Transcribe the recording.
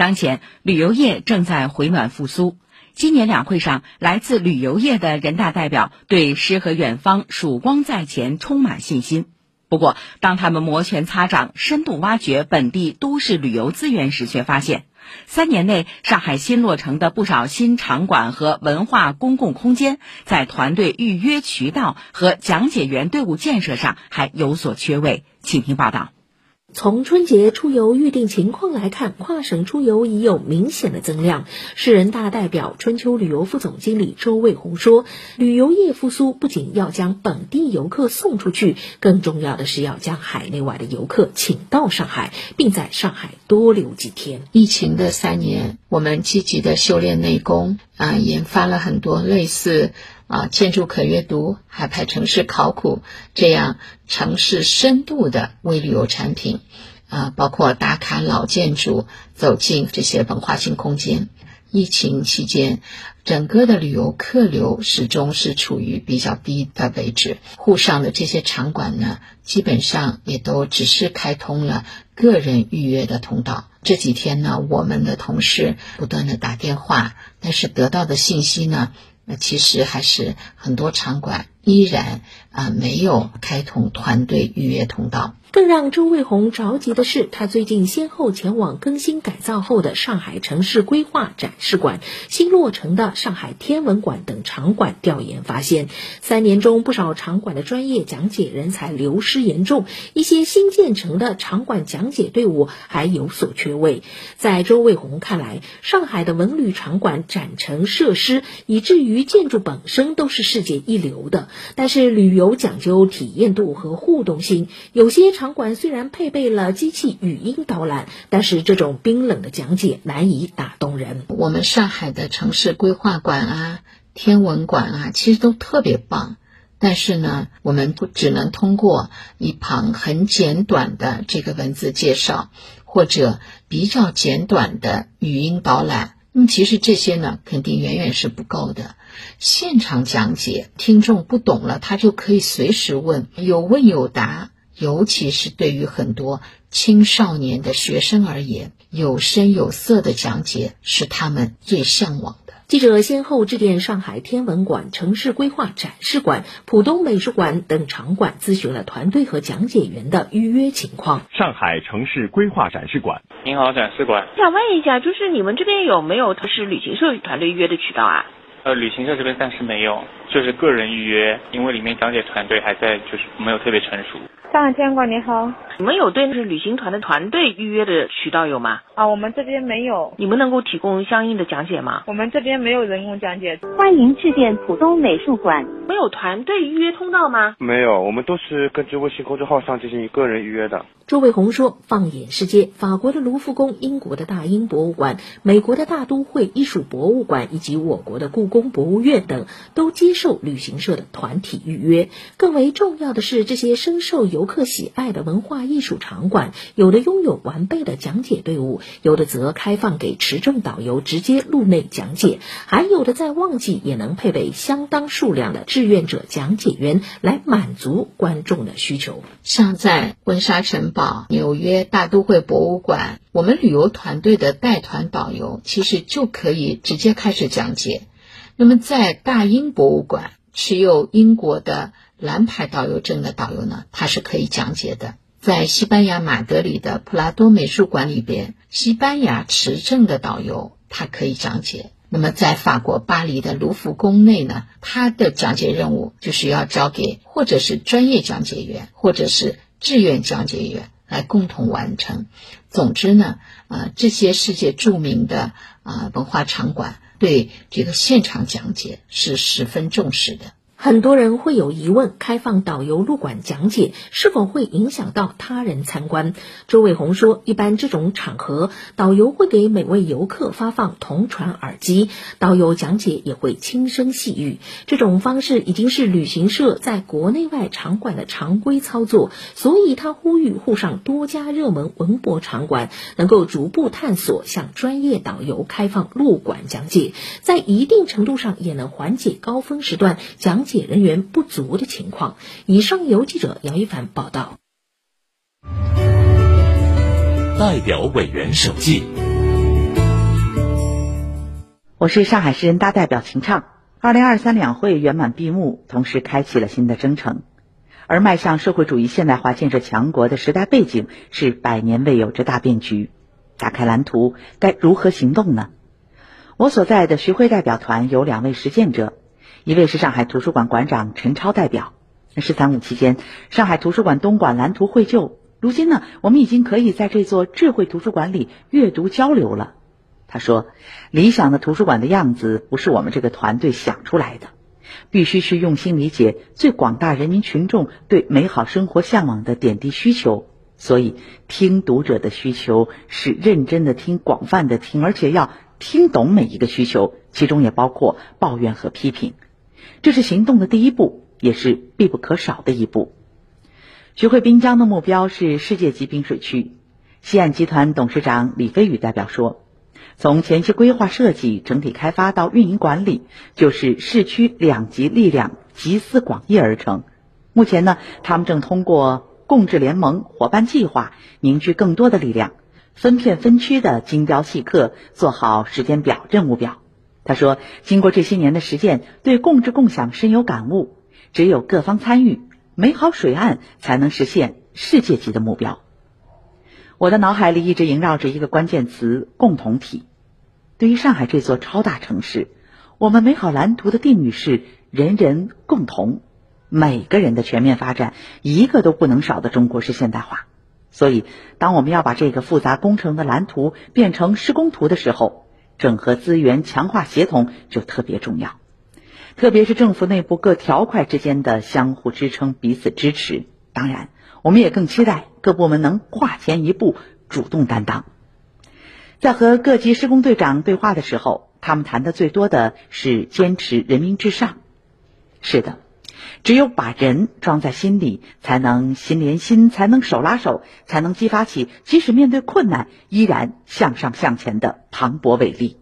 当前旅游业正在回暖复苏。今年两会上，来自旅游业的人大代表对诗和远方、曙光在前充满信心。不过，当他们摩拳擦掌、深度挖掘本地都市旅游资源时，却发现，三年内上海新落成的不少新场馆和文化公共空间，在团队预约渠道和讲解员队伍建设上还有所缺位。请听报道。从春节出游预订情况来看，跨省出游已有明显的增量。市人大代表、春秋旅游副总经理周卫红说：“旅游业复苏不仅要将本地游客送出去，更重要的是要将海内外的游客请到上海，并在上海多留几天。”疫情的三年，我们积极的修炼内功啊，研发了很多类似。啊，建筑可阅读、海派城市考古这样城市深度的微旅游产品，啊，包括打卡老建筑、走进这些文化性空间。疫情期间，整个的旅游客流始终是处于比较低的位置。沪上的这些场馆呢，基本上也都只是开通了个人预约的通道。这几天呢，我们的同事不断的打电话，但是得到的信息呢？其实还是很多场馆依然啊没有开通团队预约通道。更让周卫红着急的是，他最近先后前往更新改造后的上海城市规划展示馆、新落成的上海天文馆等场馆调研发现，三年中不少场馆的专业讲解人才流失严重，一些新建成的场馆讲解队伍还有所缺位。在周卫红看来，上海的文旅场馆展陈设施以至于建筑本身都是世界一流的，但是旅游讲究体验度和互动性，有些。场馆虽然配备了机器语音导览，但是这种冰冷的讲解难以打动人。我们上海的城市规划馆啊、天文馆啊，其实都特别棒，但是呢，我们不只能通过一旁很简短的这个文字介绍，或者比较简短的语音导览。那么其实这些呢，肯定远远是不够的。现场讲解，听众不懂了，他就可以随时问，有问有答。尤其是对于很多青少年的学生而言，有声有色的讲解是他们最向往。记者先后致电上海天文馆、城市规划展示馆、浦东美术馆等场馆，咨询了团队和讲解员的预约情况。上海城市规划展示馆，您好，展示馆，想问一下，就是你们这边有没有是旅行社团队预约的渠道啊？呃，旅行社这边暂时没有，就是个人预约，因为里面讲解团队还在，就是没有特别成熟。上海天文馆你好，你们有对是旅行团的团队预约的渠道有吗？啊，我们这边没有。你们能够提供相应的讲解吗？我们这边没有人工讲解。欢迎致电浦东美术馆。没有团队预约通道吗？没有，我们都是根据微信公众号上进行个人预约的。周卫红说：“放眼世界，法国的卢浮宫、英国的大英博物馆、美国的大都会艺术博物馆以及我国的故宫博物院等，都接受旅行社的团体预约。更为重要的是，这些深受游客喜爱的。”文化艺术场馆有的拥有完备的讲解队伍，有的则开放给持证导游直接入内讲解，还有的在旺季也能配备相当数量的志愿者讲解员来满足观众的需求。像在温莎城堡、纽约大都会博物馆，我们旅游团队的带团导游其实就可以直接开始讲解。那么在大英博物馆，持有英国的。蓝牌导游证的导游呢，他是可以讲解的。在西班牙马德里的普拉多美术馆里边，西班牙持证的导游他可以讲解。那么在法国巴黎的卢浮宫内呢，他的讲解任务就是要交给或者是专业讲解员，或者是志愿讲解员来共同完成。总之呢，啊，这些世界著名的啊文化场馆对这个现场讲解是十分重视的。很多人会有疑问：开放导游入馆讲解是否会影响到他人参观？周伟红说，一般这种场合，导游会给每位游客发放同传耳机，导游讲解也会轻声细语。这种方式已经是旅行社在国内外场馆的常规操作，所以他呼吁沪上多家热门文博场馆能够逐步探索向专业导游开放入馆讲解，在一定程度上也能缓解高峰时段讲解。解人员不足的情况。以上由记者杨一凡报道。代表委员审计。我是上海市人大代表秦畅。二零二三两会圆满闭幕，同时开启了新的征程。而迈向社会主义现代化建设强国的时代背景是百年未有之大变局。打开蓝图，该如何行动呢？我所在的徐汇代表团有两位实践者，一位是上海图书馆馆长陈超代表。“十三五”期间，上海图书馆东馆蓝图绘就，如今呢，我们已经可以在这座智慧图书馆里阅读交流了。他说：“理想的图书馆的样子不是我们这个团队想出来的，必须去用心理解最广大人民群众对美好生活向往的点滴需求。所以，听读者的需求是认真的听、广泛的听，而且要听懂每一个需求，其中也包括抱怨和批评。这是行动的第一步，也是必不可少的一步。”徐汇滨江的目标是世界级滨水区。西岸集团董事长李飞宇代表说。从前期规划设计、整体开发到运营管理，就是市区两级力量集思广益而成。目前呢，他们正通过共治联盟伙伴计划，凝聚更多的力量，分片分区的精雕细刻，做好时间表、任务表。他说：“经过这些年的实践，对共治共享深有感悟。只有各方参与，美好水岸才能实现世界级的目标。”我的脑海里一直萦绕着一个关键词：共同体。对于上海这座超大城市，我们美好蓝图的定语是人人共同，每个人的全面发展，一个都不能少的中国式现代化。所以，当我们要把这个复杂工程的蓝图变成施工图的时候，整合资源、强化协同就特别重要。特别是政府内部各条块之间的相互支撑、彼此支持。当然，我们也更期待各部门能跨前一步，主动担当。在和各级施工队长对话的时候，他们谈的最多的是坚持人民至上。是的，只有把人装在心里，才能心连心，才能手拉手，才能激发起即使面对困难依然向上向前的磅礴伟力。